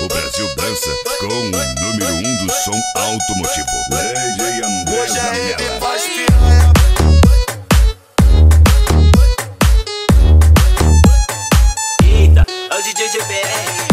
O Brasil dança com o número um do som automotivo. André Hoje a rede faz piranha. Eita, é o DJ GBR.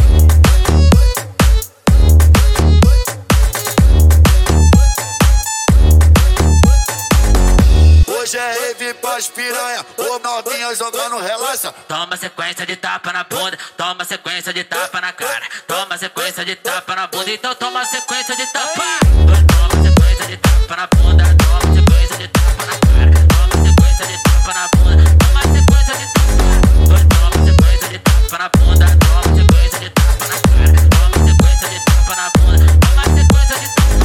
Hoje é rave pras piranha. Ô novinha jogando relaxa. Toma sequência de tapa na bunda, toma sequência de tapa na cara, toma sequência de tapa na bunda, então toma sequência de tapa. Toma sequência de tapa na bunda, toma sequência de tapa na cara, toma sequência de tapa na bunda, toma sequência de tapa. Toma sequência de tapa na bunda, toma sequência de tapa na cara, toma sequência de tapa na bunda, toma sequência de tapa.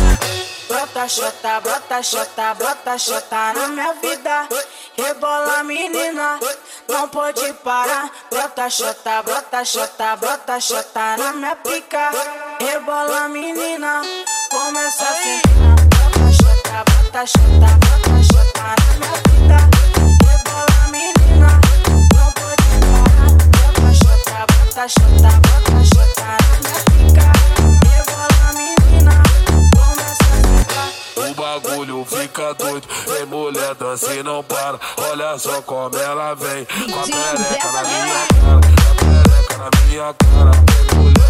Brota chota, brota chota, brota chota na minha vida. Rebola menina, não pode parar. Brota chota, brota chota, brota chota na minha pica. Rebola menina, começa a sentar. Brota chota, brota chota, brota chota na minha vida. Bagulho fica doido, vem mulher dança e não para. Olha só como ela vem, com a perereca na minha cara, com a perereca na minha cara. Vem mulher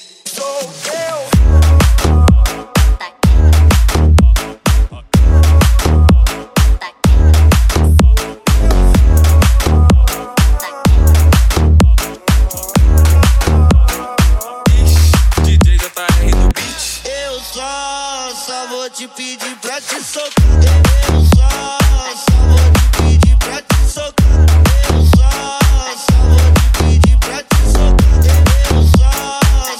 Te pedir pra te socar. Eu só, só vou te pedir pra te socar. Eu só, só vou te pedir pra te socar. Eu só,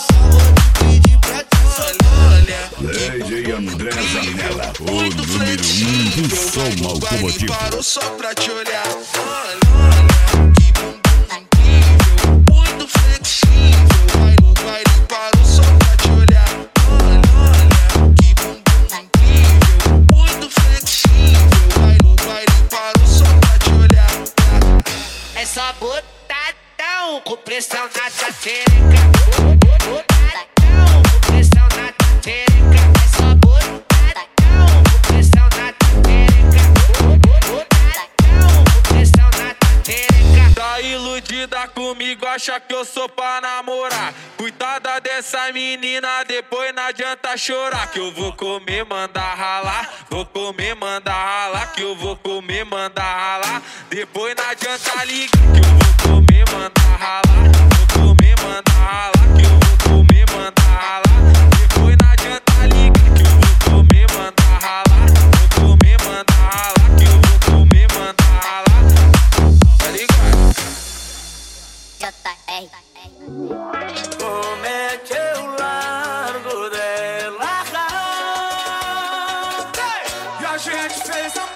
só vou te pedir pra te socar. Lady André Zanella. O número um do som automotivo. Parou só pra te olhar. Olha, olha, pressão na com pressão na pressão na pressão na. Tá iludida comigo, acha que eu sou pra namorar. Cuidada dessa menina, depois não adianta chorar. Que eu vou comer, mandar ralar. Vou comer, mandar ralar. Que eu vou comer, mandar ralar. Depois não adianta ligar. Como é que eu largo dela? E a gente fez amor.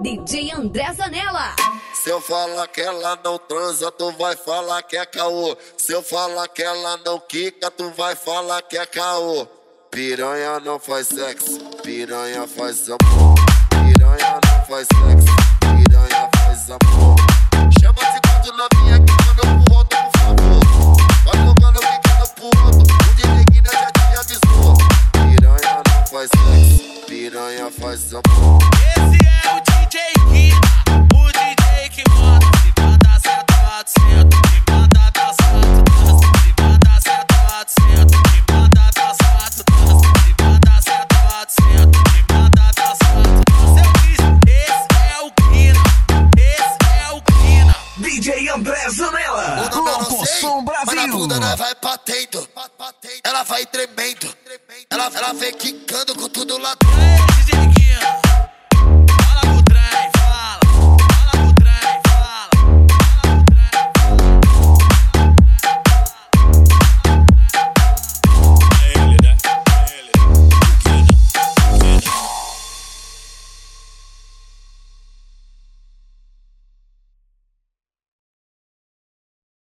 DJ André Zanella. Se eu falar que ela não transa, tu vai falar que é caô. Se eu falar que ela não quica, tu vai falar que é caô. Piranha não faz sexo, piranha faz amor. Piranha não faz sexo, faz amor. André Zanella. O nome eu não Louco sei, Som mas na Brasil. bunda nós vai batendo. Ela vai tremendo. Ela, ela vem quicando com tudo lá dentro.